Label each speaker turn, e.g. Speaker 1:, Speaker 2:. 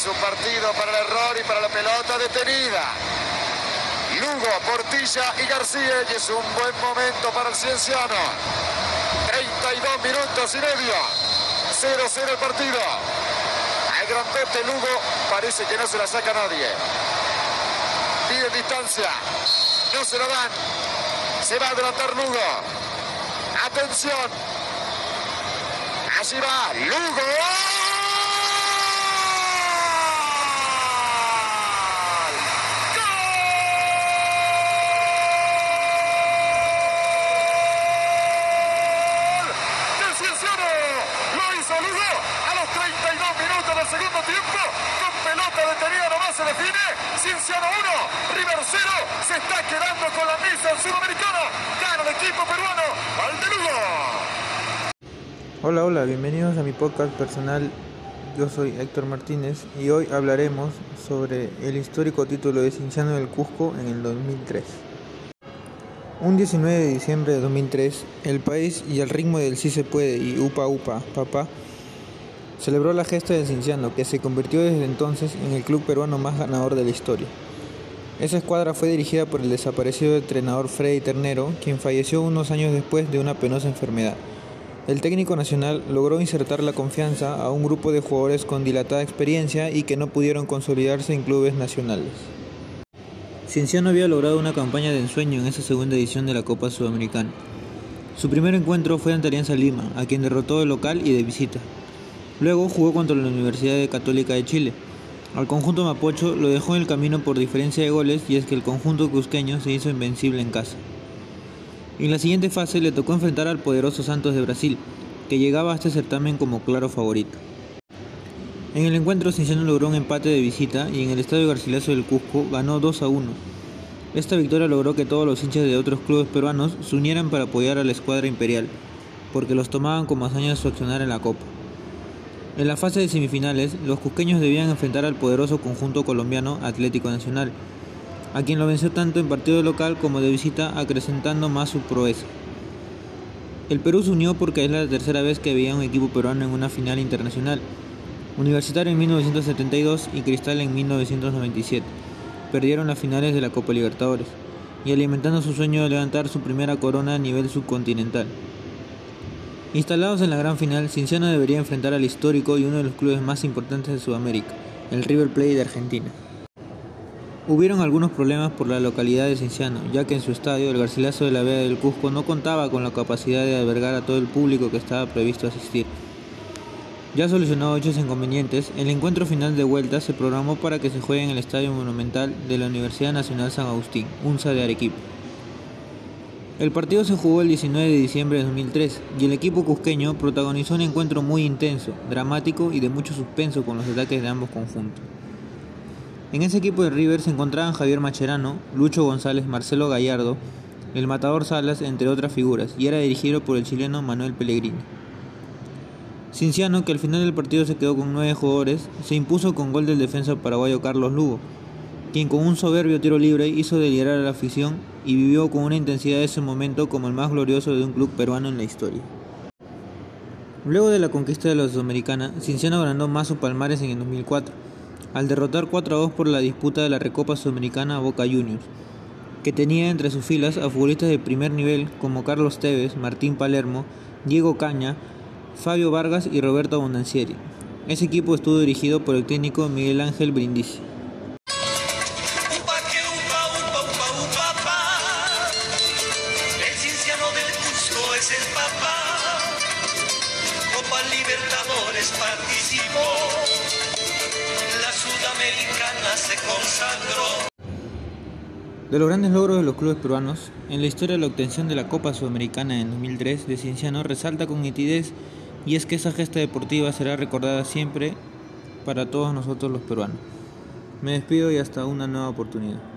Speaker 1: Es un partido para el error y para la pelota detenida. Lugo, Portilla y García y es un buen momento para el Cienciano. 32 minutos y medio. 0-0 el partido. Al grandote Lugo parece que no se la saca nadie. Pide distancia. No se lo dan. Se va a adelantar Lugo. Atención. Allí va Lugo. Segundo tiempo. Con pelota detenida nomás se define. Cienciano 1, River 0. Se está quedando con la misa sudamericana. Gana el equipo peruano. Valdelugo.
Speaker 2: Hola, hola, bienvenidos a mi podcast personal. Yo soy Héctor Martínez y hoy hablaremos sobre el histórico título de Cienciano del Cusco en el 2003. Un 19 de diciembre de 2003, el país y el ritmo del sí se puede y upa upa, papá, celebró la gesta del Cinciano, que se convirtió desde entonces en el club peruano más ganador de la historia. Esa escuadra fue dirigida por el desaparecido entrenador Freddy Ternero, quien falleció unos años después de una penosa enfermedad. El técnico nacional logró insertar la confianza a un grupo de jugadores con dilatada experiencia y que no pudieron consolidarse en clubes nacionales. Cienciano había logrado una campaña de ensueño en esa segunda edición de la Copa Sudamericana. Su primer encuentro fue ante Alianza Lima, a quien derrotó de local y de visita. Luego jugó contra la Universidad Católica de Chile. Al conjunto mapocho lo dejó en el camino por diferencia de goles y es que el conjunto cusqueño se hizo invencible en casa. En la siguiente fase le tocó enfrentar al poderoso Santos de Brasil, que llegaba a este certamen como claro favorito. En el encuentro Cinciano logró un empate de visita y en el Estadio Garcilaso del Cusco ganó 2 a 1. Esta victoria logró que todos los hinchas de otros clubes peruanos se unieran para apoyar a la escuadra imperial, porque los tomaban como hazaña su accionar en la Copa. En la fase de semifinales, los cusqueños debían enfrentar al poderoso conjunto colombiano Atlético Nacional, a quien lo venció tanto en partido local como de visita, acrecentando más su proeza. El Perú se unió porque es la tercera vez que veía un equipo peruano en una final internacional, Universitario en 1972 y Cristal en 1997. Perdieron las finales de la Copa Libertadores y alimentando su sueño de levantar su primera corona a nivel subcontinental. Instalados en la gran final, Cinciano debería enfrentar al histórico y uno de los clubes más importantes de Sudamérica, el River Plate de Argentina. Hubieron algunos problemas por la localidad de Cinciano, ya que en su estadio, el Garcilaso de la Vega del Cusco, no contaba con la capacidad de albergar a todo el público que estaba previsto asistir. Ya solucionado dichos inconvenientes, el encuentro final de vuelta se programó para que se juegue en el Estadio Monumental de la Universidad Nacional San Agustín, UNSA de Arequipa. El partido se jugó el 19 de diciembre de 2003 y el equipo cusqueño protagonizó un encuentro muy intenso, dramático y de mucho suspenso con los ataques de ambos conjuntos. En ese equipo de River se encontraban Javier Macherano, Lucho González, Marcelo Gallardo, el matador Salas, entre otras figuras, y era dirigido por el chileno Manuel Pellegrini. Cinciano, que al final del partido se quedó con nueve jugadores, se impuso con gol del defensa paraguayo Carlos Lugo, quien con un soberbio tiro libre hizo delirar a la afición y vivió con una intensidad ese momento como el más glorioso de un club peruano en la historia. Luego de la conquista de la Sudamericana, Cinciano ganó Mazo Palmares en el 2004, al derrotar 4 a 2 por la disputa de la Recopa Sudamericana a Boca Juniors, que tenía entre sus filas a futbolistas de primer nivel como Carlos Tevez, Martín Palermo, Diego Caña, Fabio Vargas y Roberto Abondancieri. Ese equipo estuvo dirigido por el técnico Miguel Ángel Brindisi. De los grandes logros de los clubes peruanos, en la historia de la obtención de la Copa Sudamericana en 2003 de Cienciano resalta con nitidez y es que esa gesta deportiva será recordada siempre para todos nosotros los peruanos. Me despido y hasta una nueva oportunidad.